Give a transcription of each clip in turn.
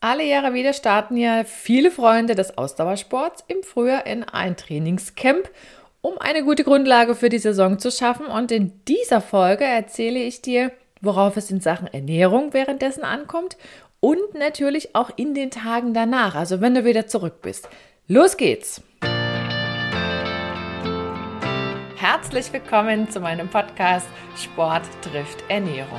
Alle Jahre wieder starten ja viele Freunde des Ausdauersports im Frühjahr in ein Trainingscamp, um eine gute Grundlage für die Saison zu schaffen. Und in dieser Folge erzähle ich dir, worauf es in Sachen Ernährung währenddessen ankommt und natürlich auch in den Tagen danach, also wenn du wieder zurück bist. Los geht's! Herzlich willkommen zu meinem Podcast Sport trifft Ernährung.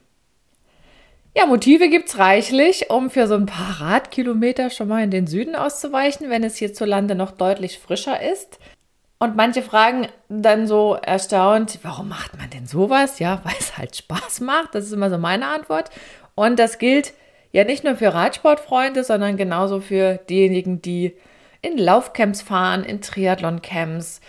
Ja, Motive gibt's reichlich, um für so ein paar Radkilometer schon mal in den Süden auszuweichen, wenn es hierzulande noch deutlich frischer ist. Und manche fragen dann so erstaunt, warum macht man denn sowas? Ja, weil es halt Spaß macht. Das ist immer so meine Antwort. Und das gilt ja nicht nur für Radsportfreunde, sondern genauso für diejenigen, die in Laufcamps fahren, in Triathloncamps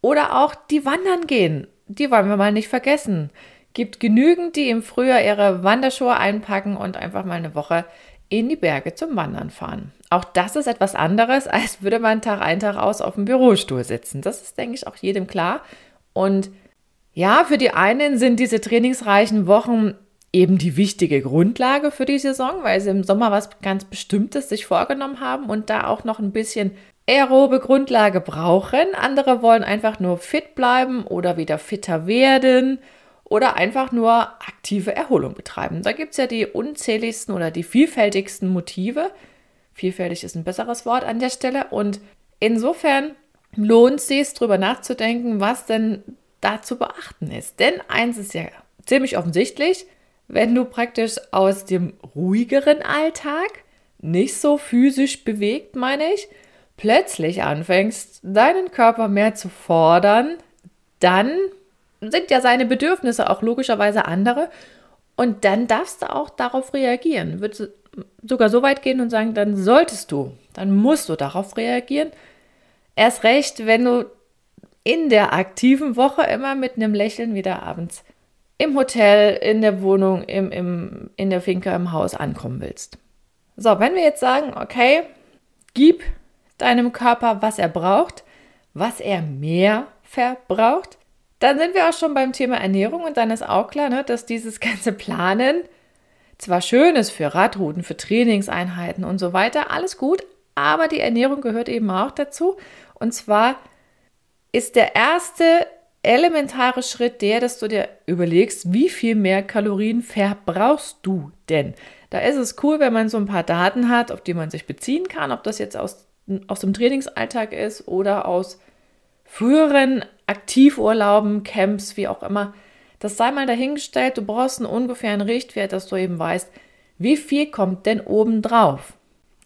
oder auch die wandern gehen. Die wollen wir mal nicht vergessen gibt genügend, die im Frühjahr ihre Wanderschuhe einpacken und einfach mal eine Woche in die Berge zum Wandern fahren. Auch das ist etwas anderes, als würde man Tag ein, Tag aus auf dem Bürostuhl sitzen. Das ist, denke ich, auch jedem klar. Und ja, für die einen sind diese trainingsreichen Wochen eben die wichtige Grundlage für die Saison, weil sie im Sommer was ganz Bestimmtes sich vorgenommen haben und da auch noch ein bisschen aerobe Grundlage brauchen. Andere wollen einfach nur fit bleiben oder wieder fitter werden oder einfach nur aktive Erholung betreiben. Da gibt es ja die unzähligsten oder die vielfältigsten Motive. Vielfältig ist ein besseres Wort an der Stelle. Und insofern lohnt es sich, darüber nachzudenken, was denn da zu beachten ist. Denn eins ist ja ziemlich offensichtlich, wenn du praktisch aus dem ruhigeren Alltag, nicht so physisch bewegt, meine ich, plötzlich anfängst, deinen Körper mehr zu fordern, dann sind ja seine Bedürfnisse auch logischerweise andere. Und dann darfst du auch darauf reagieren. Würdest sogar so weit gehen und sagen, dann solltest du, dann musst du darauf reagieren. Erst recht, wenn du in der aktiven Woche immer mit einem Lächeln wieder abends im Hotel, in der Wohnung, im, im, in der Finca, im Haus ankommen willst. So, wenn wir jetzt sagen, okay, gib deinem Körper, was er braucht, was er mehr verbraucht, dann sind wir auch schon beim Thema Ernährung und dann ist auch klar, ne, dass dieses ganze Planen zwar schön ist für Radrouten, für Trainingseinheiten und so weiter, alles gut, aber die Ernährung gehört eben auch dazu. Und zwar ist der erste elementare Schritt der, dass du dir überlegst, wie viel mehr Kalorien verbrauchst du denn? Da ist es cool, wenn man so ein paar Daten hat, auf die man sich beziehen kann, ob das jetzt aus, aus dem Trainingsalltag ist oder aus früheren Aktivurlauben, Camps, wie auch immer. Das sei mal dahingestellt, du brauchst einen ungefähren Richtwert, dass du eben weißt, wie viel kommt denn oben drauf.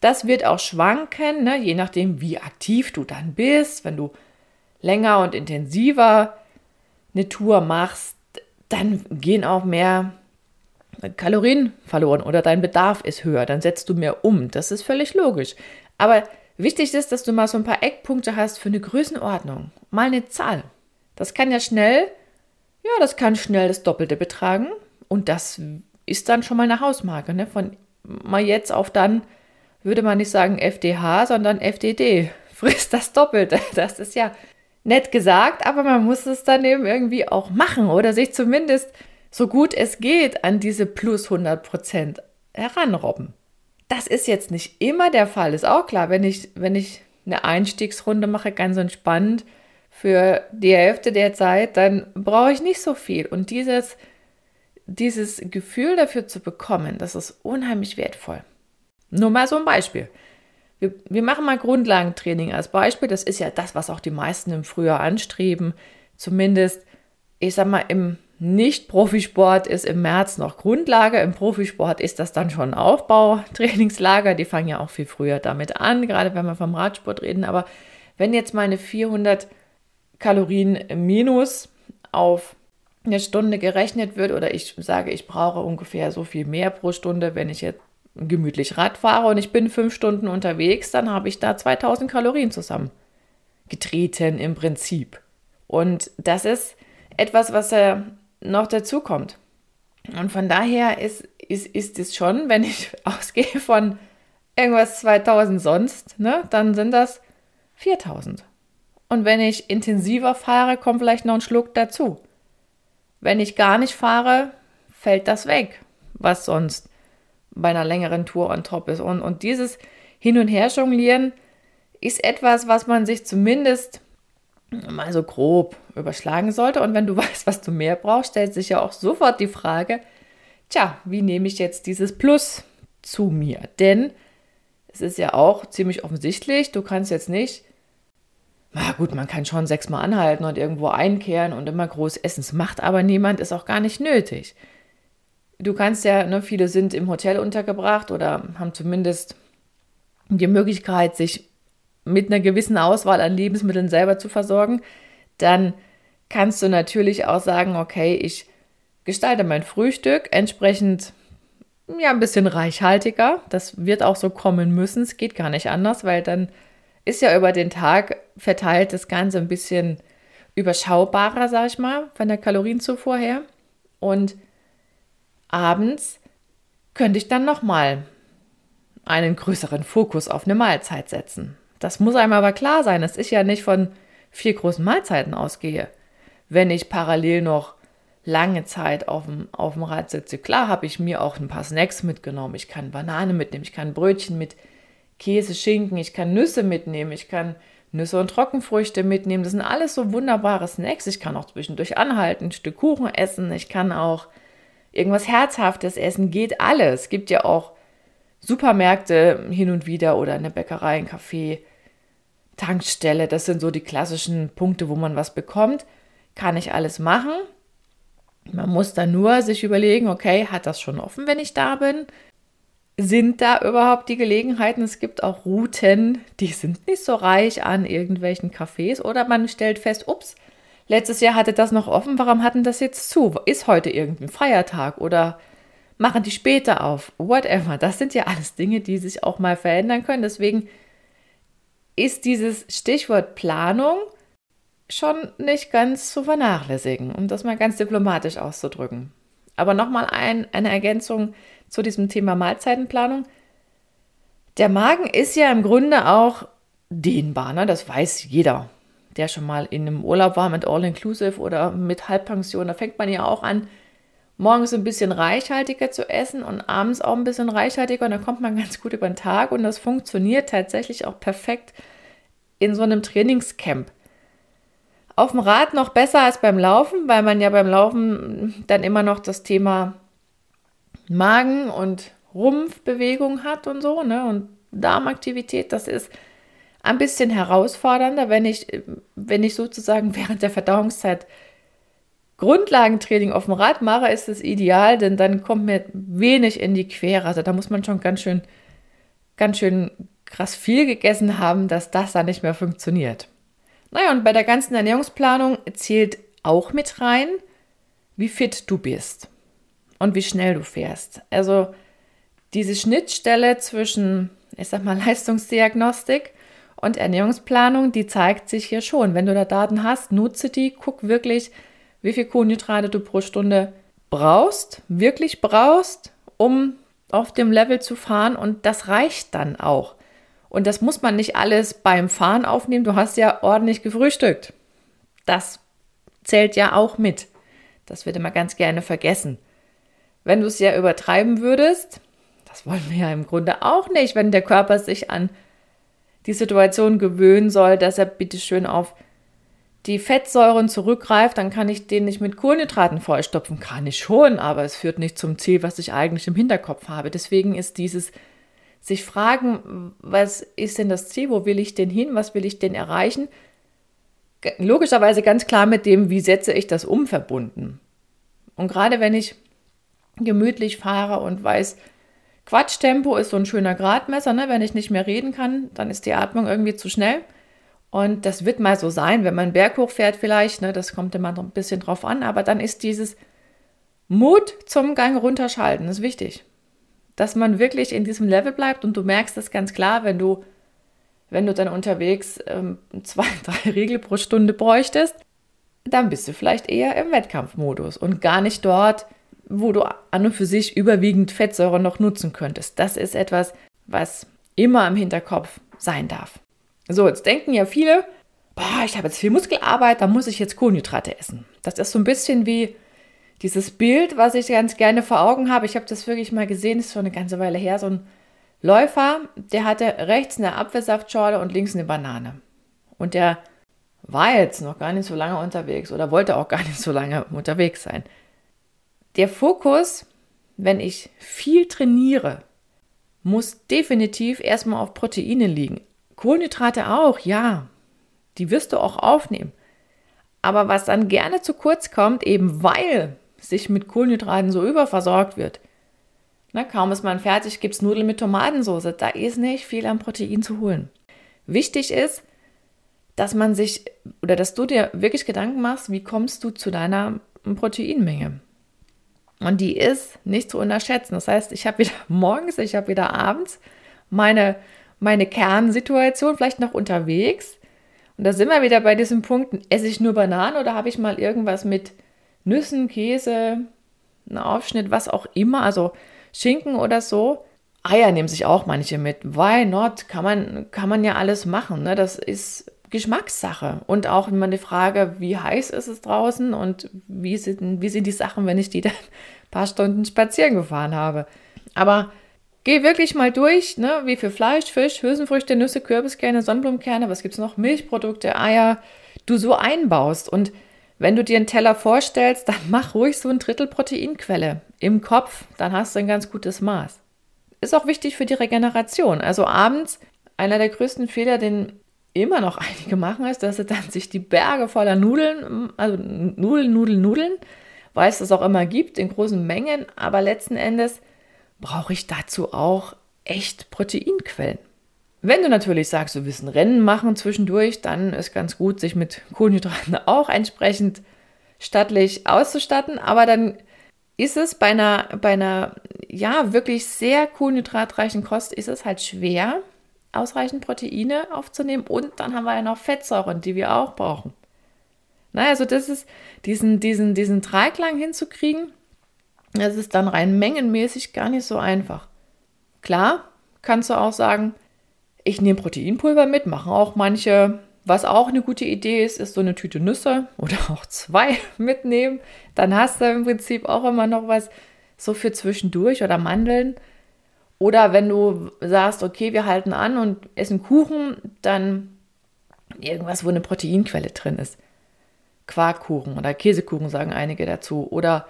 Das wird auch schwanken, ne, je nachdem, wie aktiv du dann bist. Wenn du länger und intensiver eine Tour machst, dann gehen auch mehr Kalorien verloren oder dein Bedarf ist höher, dann setzt du mehr um. Das ist völlig logisch. Aber Wichtig ist, dass du mal so ein paar Eckpunkte hast für eine Größenordnung. Mal eine Zahl. Das kann ja schnell, ja, das kann schnell das Doppelte betragen. Und das ist dann schon mal eine Hausmarke. Ne? Von mal jetzt auf dann würde man nicht sagen FDH, sondern FDD. Frisst das Doppelte. Das ist ja nett gesagt, aber man muss es dann eben irgendwie auch machen oder sich zumindest so gut es geht an diese plus 100 Prozent heranrobben. Das ist jetzt nicht immer der Fall, ist auch klar. Wenn ich, wenn ich eine Einstiegsrunde mache, ganz entspannt für die Hälfte der Zeit, dann brauche ich nicht so viel. Und dieses, dieses Gefühl dafür zu bekommen, das ist unheimlich wertvoll. Nur mal so ein Beispiel. Wir, wir machen mal Grundlagentraining als Beispiel. Das ist ja das, was auch die meisten im Frühjahr anstreben. Zumindest, ich sag mal, im nicht-Profisport ist im März noch Grundlage. Im Profisport ist das dann schon Aufbautrainingslager. Die fangen ja auch viel früher damit an, gerade wenn wir vom Radsport reden. Aber wenn jetzt meine 400 Kalorien minus auf eine Stunde gerechnet wird oder ich sage, ich brauche ungefähr so viel mehr pro Stunde, wenn ich jetzt gemütlich Rad fahre und ich bin fünf Stunden unterwegs, dann habe ich da 2000 Kalorien zusammen getreten im Prinzip. Und das ist etwas, was äh, noch dazu kommt. Und von daher ist, ist, ist es schon, wenn ich ausgehe von irgendwas 2000 sonst, ne, dann sind das 4000. Und wenn ich intensiver fahre, kommt vielleicht noch ein Schluck dazu. Wenn ich gar nicht fahre, fällt das weg, was sonst bei einer längeren Tour on top ist. Und, und dieses Hin- und Her jonglieren ist etwas, was man sich zumindest mal so grob überschlagen sollte. Und wenn du weißt, was du mehr brauchst, stellt sich ja auch sofort die Frage, tja, wie nehme ich jetzt dieses Plus zu mir? Denn es ist ja auch ziemlich offensichtlich, du kannst jetzt nicht, na gut, man kann schon sechsmal anhalten und irgendwo einkehren und immer groß essen. Das macht aber niemand, ist auch gar nicht nötig. Du kannst ja, ne, viele sind im Hotel untergebracht oder haben zumindest die Möglichkeit, sich mit einer gewissen Auswahl an Lebensmitteln selber zu versorgen, dann kannst du natürlich auch sagen, okay, ich gestalte mein Frühstück entsprechend ja ein bisschen reichhaltiger. Das wird auch so kommen müssen. Es geht gar nicht anders, weil dann ist ja über den Tag verteilt das Ganze ein bisschen überschaubarer, sag ich mal, von der Kalorienzufuhr her. Und abends könnte ich dann nochmal einen größeren Fokus auf eine Mahlzeit setzen. Das muss einem aber klar sein, dass ich ja nicht von vier großen Mahlzeiten ausgehe. Wenn ich parallel noch lange Zeit auf dem, auf dem Rad sitze, klar habe ich mir auch ein paar Snacks mitgenommen. Ich kann Banane mitnehmen, ich kann Brötchen mit Käse, Schinken, ich kann Nüsse mitnehmen, ich kann Nüsse und Trockenfrüchte mitnehmen. Das sind alles so wunderbare Snacks. Ich kann auch zwischendurch anhalten, ein Stück Kuchen essen, ich kann auch irgendwas Herzhaftes essen, geht alles. Es gibt ja auch Supermärkte hin und wieder oder eine Bäckerei, ein Café, Tankstelle, das sind so die klassischen Punkte, wo man was bekommt. Kann ich alles machen. Man muss dann nur sich überlegen, okay, hat das schon offen, wenn ich da bin? Sind da überhaupt die Gelegenheiten? Es gibt auch Routen, die sind nicht so reich an irgendwelchen Cafés oder man stellt fest, ups, letztes Jahr hatte das noch offen, warum hatten das jetzt zu? Ist heute irgendein Feiertag oder machen die später auf? Whatever. Das sind ja alles Dinge, die sich auch mal verändern können. Deswegen ist dieses Stichwort Planung schon nicht ganz zu vernachlässigen, um das mal ganz diplomatisch auszudrücken. Aber nochmal ein, eine Ergänzung zu diesem Thema Mahlzeitenplanung. Der Magen ist ja im Grunde auch dehnbar, ne? das weiß jeder, der schon mal in einem Urlaub war mit All-Inclusive oder mit Halbpension. Da fängt man ja auch an, morgens ein bisschen reichhaltiger zu essen und abends auch ein bisschen reichhaltiger und dann kommt man ganz gut über den Tag und das funktioniert tatsächlich auch perfekt in so einem Trainingscamp. Auf dem Rad noch besser als beim Laufen, weil man ja beim Laufen dann immer noch das Thema Magen und Rumpfbewegung hat und so, ne? Und Darmaktivität, das ist ein bisschen herausfordernder, wenn ich, wenn ich sozusagen während der Verdauungszeit Grundlagentraining auf dem Rad mache, ist es ideal, denn dann kommt mir wenig in die Quere. Also da muss man schon ganz schön, ganz schön krass viel gegessen haben, dass das dann nicht mehr funktioniert. Naja, und bei der ganzen Ernährungsplanung zählt auch mit rein, wie fit du bist und wie schnell du fährst. Also diese Schnittstelle zwischen, ich sag mal, Leistungsdiagnostik und Ernährungsplanung, die zeigt sich hier schon. Wenn du da Daten hast, nutze die, guck wirklich, wie viel Kohlenhydrate du pro Stunde brauchst, wirklich brauchst, um auf dem Level zu fahren und das reicht dann auch. Und das muss man nicht alles beim Fahren aufnehmen. Du hast ja ordentlich gefrühstückt. Das zählt ja auch mit. Das wird immer ganz gerne vergessen. Wenn du es ja übertreiben würdest, das wollen wir ja im Grunde auch nicht, wenn der Körper sich an die Situation gewöhnen soll, dass er bitte schön auf die Fettsäuren zurückgreift, dann kann ich den nicht mit Kohlenhydraten vollstopfen. Kann ich schon, aber es führt nicht zum Ziel, was ich eigentlich im Hinterkopf habe. Deswegen ist dieses sich fragen, was ist denn das Ziel, wo will ich denn hin, was will ich denn erreichen, logischerweise ganz klar mit dem, wie setze ich das um verbunden. Und gerade wenn ich gemütlich fahre und weiß, Quatschtempo ist so ein schöner Gradmesser, ne? wenn ich nicht mehr reden kann, dann ist die Atmung irgendwie zu schnell. Und das wird mal so sein, wenn man Berg hochfährt vielleicht, ne, das kommt immer ein bisschen drauf an, aber dann ist dieses Mut zum Gang runterschalten, ist wichtig. dass man wirklich in diesem Level bleibt und du merkst das ganz klar, wenn du, wenn du dann unterwegs ähm, zwei, drei Riegel pro Stunde bräuchtest, dann bist du vielleicht eher im Wettkampfmodus und gar nicht dort, wo du an und für sich überwiegend Fettsäure noch nutzen könntest. Das ist etwas, was immer im Hinterkopf sein darf. So, jetzt denken ja viele, boah, ich habe jetzt viel Muskelarbeit, da muss ich jetzt Kohlenhydrate essen. Das ist so ein bisschen wie dieses Bild, was ich ganz gerne vor Augen habe. Ich habe das wirklich mal gesehen, das ist schon eine ganze Weile her, so ein Läufer, der hatte rechts eine Apfelsaftschorle und links eine Banane. Und der war jetzt noch gar nicht so lange unterwegs oder wollte auch gar nicht so lange unterwegs sein. Der Fokus, wenn ich viel trainiere, muss definitiv erstmal auf Proteine liegen. Kohlenhydrate auch, ja, die wirst du auch aufnehmen. Aber was dann gerne zu kurz kommt, eben weil sich mit Kohlenhydraten so überversorgt wird, na, kaum ist man fertig, gibt es Nudeln mit Tomatensauce. Da ist nicht viel an Protein zu holen. Wichtig ist, dass man sich oder dass du dir wirklich Gedanken machst, wie kommst du zu deiner Proteinmenge. Und die ist nicht zu unterschätzen. Das heißt, ich habe wieder morgens, ich habe wieder abends meine, meine Kernsituation, vielleicht noch unterwegs. Und da sind wir wieder bei diesem Punkt, esse ich nur Bananen oder habe ich mal irgendwas mit Nüssen, Käse, einen Aufschnitt, was auch immer, also Schinken oder so. Eier nehmen sich auch manche mit. Why not? Kann man, kann man ja alles machen. Ne? Das ist Geschmackssache. Und auch immer die Frage, wie heiß ist es draußen und wie sind, wie sind die Sachen, wenn ich die dann ein paar Stunden spazieren gefahren habe. Aber geh wirklich mal durch, ne? wie viel Fleisch, Fisch, Hülsenfrüchte, Nüsse, Kürbiskerne, Sonnenblumenkerne, was gibt es noch, Milchprodukte, Eier, du so einbaust. Und wenn du dir einen Teller vorstellst, dann mach ruhig so ein Drittel Proteinquelle im Kopf, dann hast du ein ganz gutes Maß. Ist auch wichtig für die Regeneration. Also abends, einer der größten Fehler, den immer noch einige machen, ist, dass sie dann sich die Berge voller Nudeln, also Nudeln, Nudeln, Nudeln, weil es das auch immer gibt in großen Mengen, aber letzten Endes brauche ich dazu auch echt Proteinquellen. Wenn du natürlich sagst, du willst ein Rennen machen zwischendurch, dann ist ganz gut, sich mit Kohlenhydraten auch entsprechend stattlich auszustatten, aber dann ist es bei einer, bei einer ja wirklich sehr kohlenhydratreichen Kost, ist es halt schwer, ausreichend Proteine aufzunehmen und dann haben wir ja noch Fettsäuren, die wir auch brauchen. Na, also das ist diesen, diesen, diesen Dreiklang hinzukriegen, das ist dann rein mengenmäßig gar nicht so einfach. Klar, kannst du auch sagen, ich nehme Proteinpulver mit, machen auch manche. Was auch eine gute Idee ist, ist so eine Tüte Nüsse oder auch zwei mitnehmen. Dann hast du im Prinzip auch immer noch was so für zwischendurch oder Mandeln. Oder wenn du sagst, okay, wir halten an und essen Kuchen, dann irgendwas, wo eine Proteinquelle drin ist. Quarkkuchen oder Käsekuchen sagen einige dazu. Oder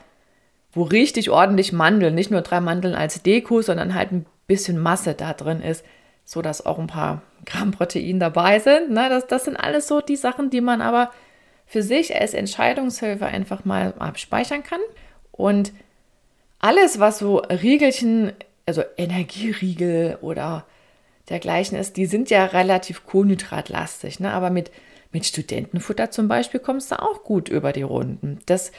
wo richtig ordentlich Mandeln, nicht nur drei Mandeln als Deko, sondern halt ein bisschen Masse da drin ist, sodass auch ein paar Gramm Protein dabei sind. Ne? Das, das sind alles so die Sachen, die man aber für sich als Entscheidungshilfe einfach mal abspeichern kann. Und alles, was so Riegelchen also Energieriegel oder dergleichen ist, die sind ja relativ kohlenhydratlastig, ne? aber mit, mit Studentenfutter zum Beispiel kommst du auch gut über die Runden. Das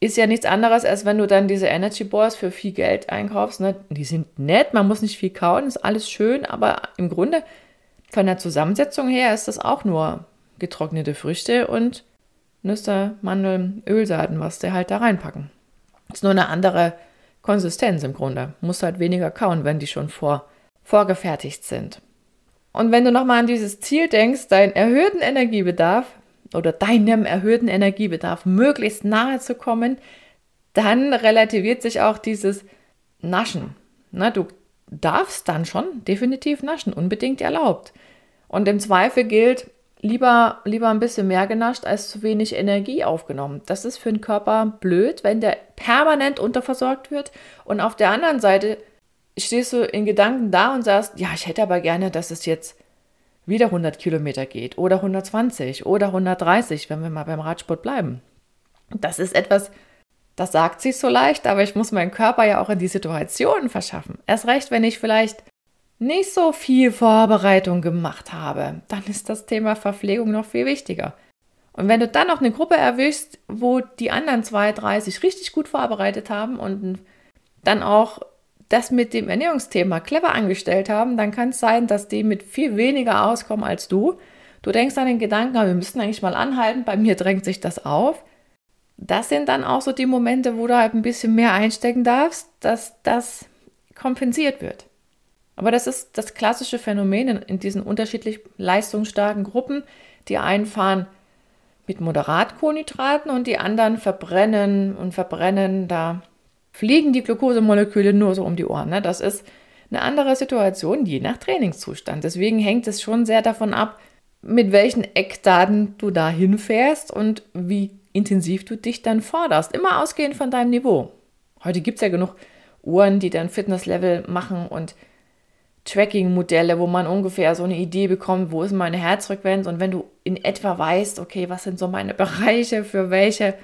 ist ja nichts anderes, als wenn du dann diese Energy Balls für viel Geld einkaufst. Ne? Die sind nett, man muss nicht viel kauen, ist alles schön, aber im Grunde von der Zusammensetzung her ist das auch nur getrocknete Früchte und Nüsse, Mandeln, Ölsaaten, was sie halt da reinpacken. Ist nur eine andere Konsistenz im Grunde. Musst halt weniger kauen, wenn die schon vor, vorgefertigt sind. Und wenn du nochmal an dieses Ziel denkst, deinen erhöhten Energiebedarf oder deinem erhöhten Energiebedarf möglichst nahe zu kommen, dann relativiert sich auch dieses Naschen. Na, du darfst dann schon definitiv naschen, unbedingt erlaubt. Und im Zweifel gilt, lieber, lieber ein bisschen mehr genascht als zu wenig Energie aufgenommen. Das ist für den Körper blöd, wenn der permanent unterversorgt wird. Und auf der anderen Seite stehst du in Gedanken da und sagst, ja, ich hätte aber gerne, dass es jetzt wieder 100 Kilometer geht oder 120 oder 130, wenn wir mal beim Radsport bleiben. Das ist etwas, das sagt sich so leicht, aber ich muss meinen Körper ja auch in die Situation verschaffen. Erst recht, wenn ich vielleicht nicht so viel Vorbereitung gemacht habe, dann ist das Thema Verpflegung noch viel wichtiger. Und wenn du dann noch eine Gruppe erwischst, wo die anderen zwei, drei sich richtig gut vorbereitet haben und dann auch das mit dem Ernährungsthema clever angestellt haben, dann kann es sein, dass die mit viel weniger auskommen als du. Du denkst an den Gedanken, wir müssten eigentlich mal anhalten, bei mir drängt sich das auf. Das sind dann auch so die Momente, wo du halt ein bisschen mehr einstecken darfst, dass das kompensiert wird. Aber das ist das klassische Phänomen in, diesen unterschiedlich leistungsstarken Gruppen. Die einen fahren mit Moderatkohlenhydraten und die anderen verbrennen und verbrennen. Da fliegen die Glukosemoleküle nur so um die Ohren. Ne? Das ist eine andere Situation, je nach Trainingszustand. Deswegen hängt es schon sehr davon ab, mit welchen Eckdaten du da hinfährst und wie intensiv du dich dann forderst. Immer ausgehend von deinem Niveau. Heute gibt es ja genug Uhren, die dann Fitnesslevel machen und Tracking-Modelle, wo man ungefähr so eine Idee bekommt, wo ist meine Herzfrequenz und wenn du in etwa weißt, okay, was sind so meine Bereiche für welche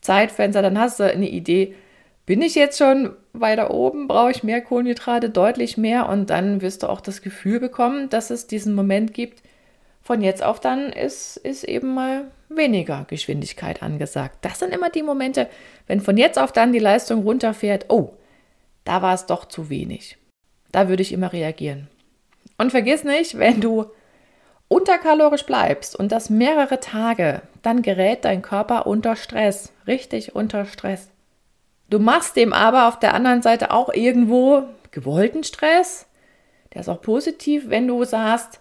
Zeitfenster, dann hast du eine Idee, bin ich jetzt schon weiter oben, brauche ich mehr Kohlenhydrate, deutlich mehr und dann wirst du auch das Gefühl bekommen, dass es diesen Moment gibt, von jetzt auf dann ist, ist eben mal weniger Geschwindigkeit angesagt. Das sind immer die Momente, wenn von jetzt auf dann die Leistung runterfährt, oh, da war es doch zu wenig. Da würde ich immer reagieren. Und vergiss nicht, wenn du unterkalorisch bleibst und das mehrere Tage, dann gerät dein Körper unter Stress, richtig unter Stress. Du machst dem aber auf der anderen Seite auch irgendwo gewollten Stress. Der ist auch positiv, wenn du sagst,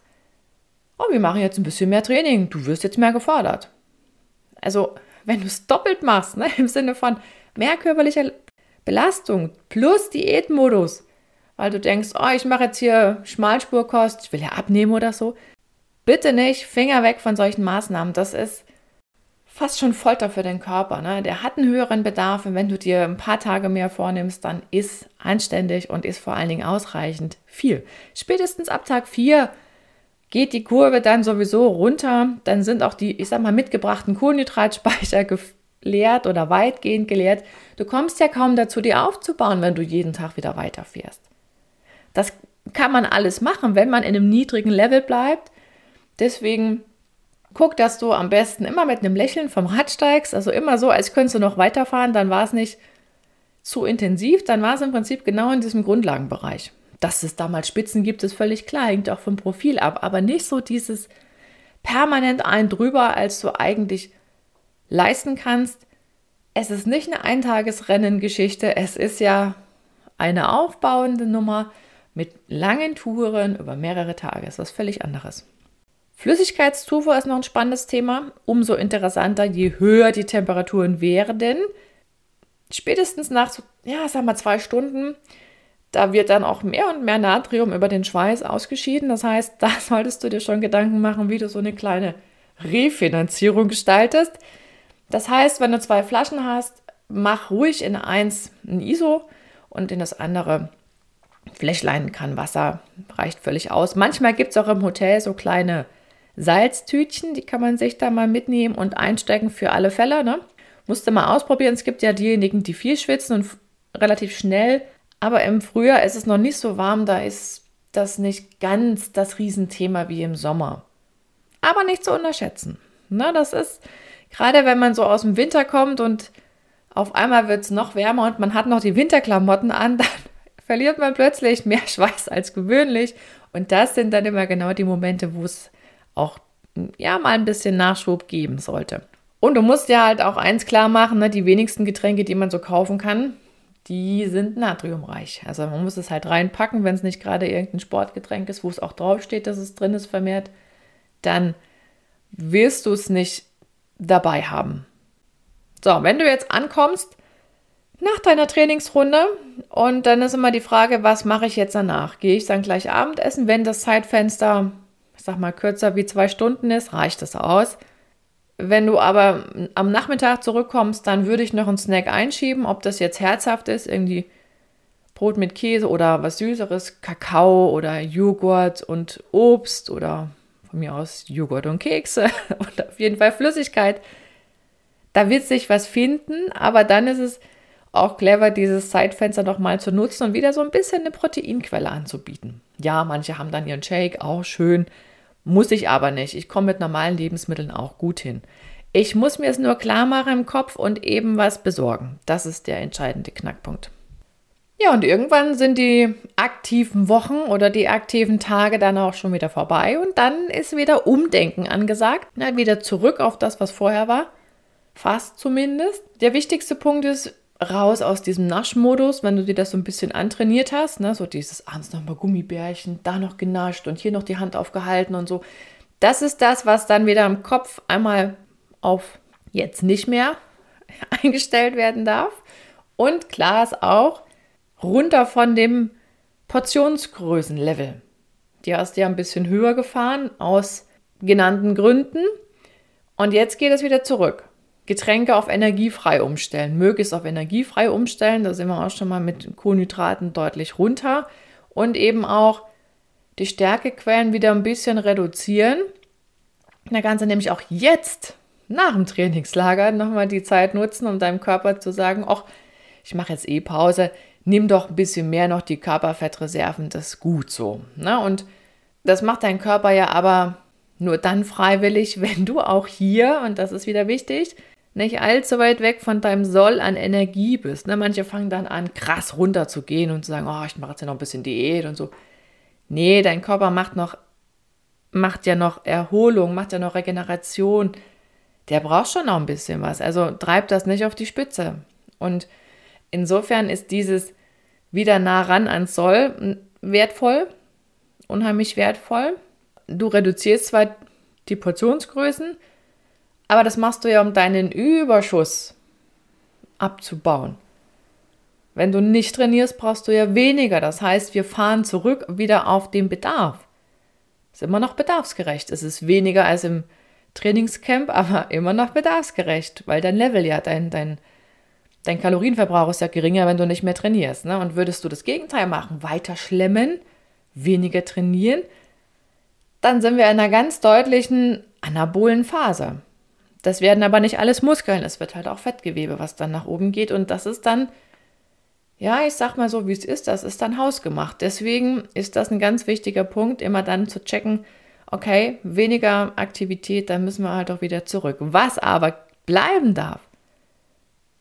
oh, wir machen jetzt ein bisschen mehr Training, du wirst jetzt mehr gefordert. Also, wenn du es doppelt machst, ne, im Sinne von mehr körperlicher Belastung plus Diätmodus, weil du denkst, oh, ich mache jetzt hier Schmalspurkost, ich will ja abnehmen oder so. Bitte nicht, Finger weg von solchen Maßnahmen. Das ist fast schon Folter für den Körper. Ne? Der hat einen höheren Bedarf und wenn du dir ein paar Tage mehr vornimmst, dann ist anständig und ist vor allen Dingen ausreichend viel. Spätestens ab Tag 4 geht die Kurve dann sowieso runter. Dann sind auch die, ich sag mal, mitgebrachten Kohlenhydratspeicher geleert oder weitgehend geleert. Du kommst ja kaum dazu, die aufzubauen, wenn du jeden Tag wieder weiterfährst. Das kann man alles machen, wenn man in einem niedrigen Level bleibt. Deswegen guck, dass du am besten immer mit einem Lächeln vom Rad steigst, also immer so, als könntest du noch weiterfahren, dann war es nicht zu intensiv, dann war es im Prinzip genau in diesem Grundlagenbereich. Dass es damals Spitzen gibt, ist völlig klar, hängt auch vom Profil ab, aber nicht so dieses permanent ein drüber, als du eigentlich leisten kannst. Es ist nicht eine Eintagesrennen-Geschichte, es ist ja eine aufbauende Nummer mit langen Touren über mehrere Tage. Das ist was völlig anderes. Flüssigkeitszufuhr ist noch ein spannendes Thema. Umso interessanter, je höher die Temperaturen werden. Spätestens nach, ja, sag mal, zwei Stunden, da wird dann auch mehr und mehr Natrium über den Schweiß ausgeschieden. Das heißt, da solltest du dir schon Gedanken machen, wie du so eine kleine Refinanzierung gestaltest. Das heißt, wenn du zwei Flaschen hast, mach ruhig in eins ein ISO und in das andere Fläschlein kann Wasser, reicht völlig aus. Manchmal gibt es auch im Hotel so kleine Salztütchen, die kann man sich da mal mitnehmen und einstecken für alle Fälle. Ne? Musste mal ausprobieren. Es gibt ja diejenigen, die viel schwitzen und relativ schnell. Aber im Frühjahr ist es noch nicht so warm, da ist das nicht ganz das Riesenthema wie im Sommer. Aber nicht zu unterschätzen. Ne? Das ist, gerade wenn man so aus dem Winter kommt und auf einmal wird es noch wärmer und man hat noch die Winterklamotten an, dann verliert man plötzlich mehr Schweiß als gewöhnlich. Und das sind dann immer genau die Momente, wo es auch ja mal ein bisschen Nachschub geben sollte. Und du musst ja halt auch eins klar machen, ne, die wenigsten Getränke, die man so kaufen kann, die sind natriumreich. Also man muss es halt reinpacken, wenn es nicht gerade irgendein Sportgetränk ist, wo es auch draufsteht, dass es drin ist vermehrt, dann wirst du es nicht dabei haben. So, wenn du jetzt ankommst nach deiner Trainingsrunde und dann ist immer die Frage, was mache ich jetzt danach? Gehe ich dann gleich Abendessen, wenn das Zeitfenster ich sag mal, kürzer wie zwei Stunden ist, reicht das aus. Wenn du aber am Nachmittag zurückkommst, dann würde ich noch einen Snack einschieben, ob das jetzt herzhaft ist, irgendwie Brot mit Käse oder was Süßeres, Kakao oder Joghurt und Obst oder von mir aus Joghurt und Kekse und auf jeden Fall Flüssigkeit. Da wird sich was finden, aber dann ist es auch clever, dieses Zeitfenster nochmal zu nutzen und wieder so ein bisschen eine Proteinquelle anzubieten. Ja, manche haben dann ihren Shake, auch schön. Muss ich aber nicht. Ich komme mit normalen Lebensmitteln auch gut hin. Ich muss mir es nur klar machen im Kopf und eben was besorgen. Das ist der entscheidende Knackpunkt. Ja, und irgendwann sind die aktiven Wochen oder die aktiven Tage dann auch schon wieder vorbei und dann ist wieder Umdenken angesagt. Ja, wieder zurück auf das, was vorher war. Fast zumindest. Der wichtigste Punkt ist, raus aus diesem Naschmodus, wenn du dir das so ein bisschen antrainiert hast, ne? so dieses abends nochmal Gummibärchen, da noch genascht und hier noch die Hand aufgehalten und so. Das ist das, was dann wieder im Kopf einmal auf jetzt nicht mehr eingestellt werden darf. Und klar ist auch, runter von dem Portionsgrößenlevel. Die hast du ja ein bisschen höher gefahren aus genannten Gründen. Und jetzt geht es wieder zurück. Getränke auf energiefrei umstellen, möglichst auf energiefrei umstellen. Da sind wir auch schon mal mit Kohlenhydraten deutlich runter. Und eben auch die Stärkequellen wieder ein bisschen reduzieren. Da kannst du nämlich auch jetzt nach dem Trainingslager nochmal die Zeit nutzen, um deinem Körper zu sagen, ach, ich mache jetzt eh Pause, nimm doch ein bisschen mehr noch die Körperfettreserven, das ist gut so. Ne? Und das macht dein Körper ja aber nur dann freiwillig, wenn du auch hier, und das ist wieder wichtig, nicht allzu weit weg von deinem Soll an Energie bist. Ne? Manche fangen dann an, krass runterzugehen und zu sagen, oh, ich mache jetzt ja noch ein bisschen Diät und so. Nee, dein Körper macht noch, macht ja noch Erholung, macht ja noch Regeneration. Der braucht schon noch ein bisschen was. Also treib das nicht auf die Spitze. Und insofern ist dieses wieder nah ran ans Soll wertvoll, unheimlich wertvoll. Du reduzierst zwar die Portionsgrößen, aber das machst du ja, um deinen Überschuss abzubauen. Wenn du nicht trainierst, brauchst du ja weniger. Das heißt, wir fahren zurück wieder auf den Bedarf. Ist immer noch bedarfsgerecht. Es ist weniger als im Trainingscamp, aber immer noch bedarfsgerecht, weil dein Level ja, dein, dein, dein Kalorienverbrauch ist ja geringer, wenn du nicht mehr trainierst. Ne? Und würdest du das Gegenteil machen, weiter schlemmen, weniger trainieren, dann sind wir in einer ganz deutlichen anabolen Phase. Das werden aber nicht alles Muskeln, es wird halt auch Fettgewebe, was dann nach oben geht. Und das ist dann, ja, ich sag mal so, wie es ist, das ist dann hausgemacht. Deswegen ist das ein ganz wichtiger Punkt, immer dann zu checken, okay, weniger Aktivität, dann müssen wir halt auch wieder zurück. Was aber bleiben darf,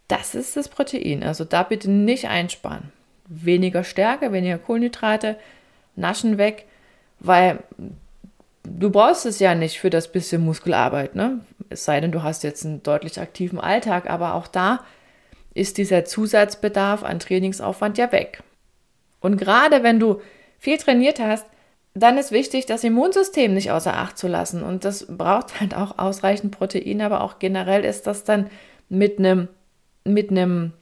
das ist das Protein. Also da bitte nicht einsparen. Weniger Stärke, weniger Kohlenhydrate, Naschen weg, weil du brauchst es ja nicht für das bisschen Muskelarbeit, ne? Es sei denn, du hast jetzt einen deutlich aktiven Alltag, aber auch da ist dieser Zusatzbedarf an Trainingsaufwand ja weg. Und gerade wenn du viel trainiert hast, dann ist wichtig, das Immunsystem nicht außer Acht zu lassen. Und das braucht halt auch ausreichend Protein, aber auch generell ist das dann mit einem mit einem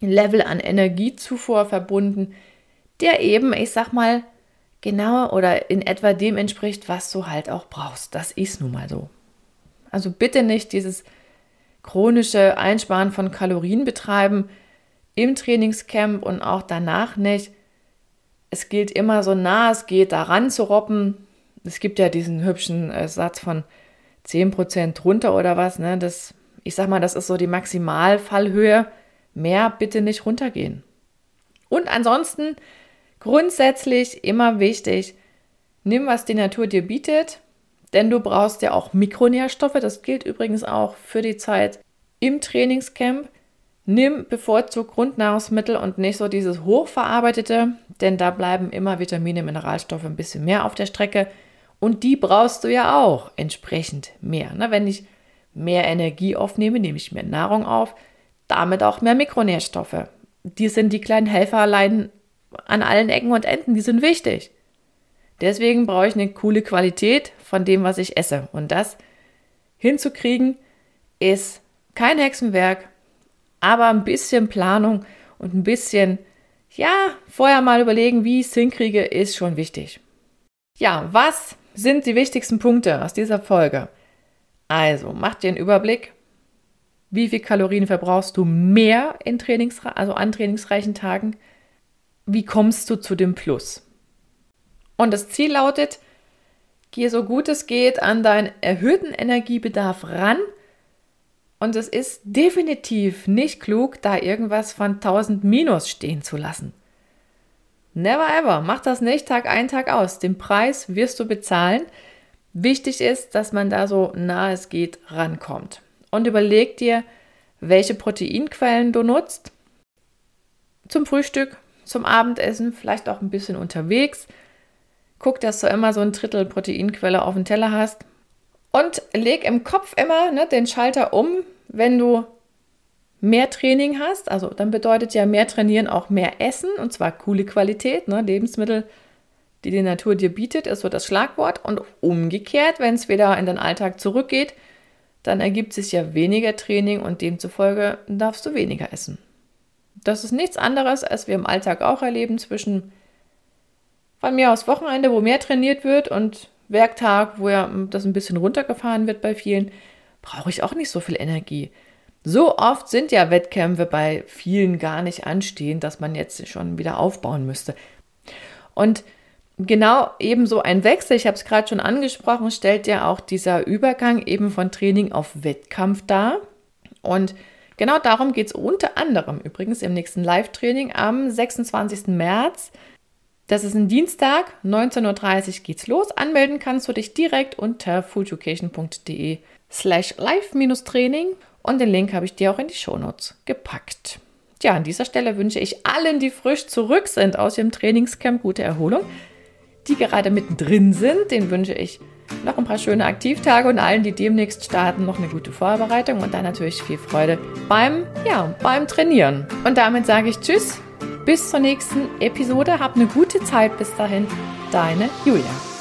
Level an Energiezufuhr verbunden, der eben, ich sag mal, genau oder in etwa dem entspricht, was du halt auch brauchst. Das ist nun mal so. Also bitte nicht dieses chronische Einsparen von Kalorien betreiben im Trainingscamp und auch danach nicht. Es gilt immer so nah es geht, daran zu robben. Es gibt ja diesen hübschen äh, Satz von 10% drunter oder was. Ne? Das ich sag mal, das ist so die Maximalfallhöhe. Mehr bitte nicht runtergehen. Und ansonsten grundsätzlich immer wichtig, nimm, was die Natur dir bietet, denn du brauchst ja auch Mikronährstoffe. Das gilt übrigens auch für die Zeit im Trainingscamp. Nimm bevorzugt Grundnahrungsmittel und nicht so dieses hochverarbeitete, denn da bleiben immer Vitamine, Mineralstoffe ein bisschen mehr auf der Strecke. Und die brauchst du ja auch entsprechend mehr. Ne? Wenn ich mehr Energie aufnehme, nehme ich mehr Nahrung auf, damit auch mehr Mikronährstoffe. Die sind die kleinen Helfer allein an allen Ecken und Enden, die sind wichtig. Deswegen brauche ich eine coole Qualität von dem, was ich esse. Und das hinzukriegen ist kein Hexenwerk, aber ein bisschen Planung und ein bisschen, ja, vorher mal überlegen, wie ich es hinkriege, ist schon wichtig. Ja, was sind die wichtigsten Punkte aus dieser Folge? Also, mach dir einen Überblick. Wie viel Kalorien verbrauchst du mehr in Trainings, also an trainingsreichen Tagen? Wie kommst du zu dem Plus? Und das Ziel lautet, geh so gut es geht an deinen erhöhten Energiebedarf ran. Und es ist definitiv nicht klug, da irgendwas von 1000 Minus stehen zu lassen. Never ever, mach das nicht Tag ein, Tag aus. Den Preis wirst du bezahlen. Wichtig ist, dass man da so nah es geht rankommt. Und überleg dir, welche Proteinquellen du nutzt. Zum Frühstück zum Abendessen, vielleicht auch ein bisschen unterwegs. Guck, dass du immer so ein Drittel Proteinquelle auf dem Teller hast. Und leg im Kopf immer ne, den Schalter um, wenn du mehr Training hast. Also dann bedeutet ja mehr trainieren auch mehr essen und zwar coole Qualität, ne, Lebensmittel, die die Natur dir bietet, ist so das Schlagwort. Und umgekehrt, wenn es wieder in den Alltag zurückgeht, dann ergibt sich ja weniger Training und demzufolge darfst du weniger essen. Das ist nichts anderes, als wir im Alltag auch erleben zwischen von mir aus Wochenende, wo mehr trainiert wird und Werktag, wo ja das ein bisschen runtergefahren wird bei vielen, brauche ich auch nicht so viel Energie. So oft sind ja Wettkämpfe bei vielen gar nicht anstehend, dass man jetzt schon wieder aufbauen müsste. Und genau ebenso ein Wechsel, ich habe es gerade schon angesprochen, stellt ja auch dieser Übergang eben von Training auf Wettkampf dar. Und genau darum geht es unter anderem übrigens im nächsten Live-Training am 26. März. Das ist ein Dienstag, 19.30 Uhr geht's los. Anmelden kannst du dich direkt unter foodeducation.de slash live-training und den Link habe ich dir auch in die Shownotes gepackt. Ja, an dieser Stelle wünsche ich allen, die frisch zurück sind aus ihrem Trainingscamp, gute Erholung die gerade mittendrin sind, den wünsche ich noch ein paar schöne Aktivtage und allen, die demnächst starten, noch eine gute Vorbereitung und dann natürlich viel Freude beim, ja, beim Trainieren. Und damit sage ich Tschüss, bis zur nächsten Episode. Hab eine gute Zeit bis dahin. Deine Julia.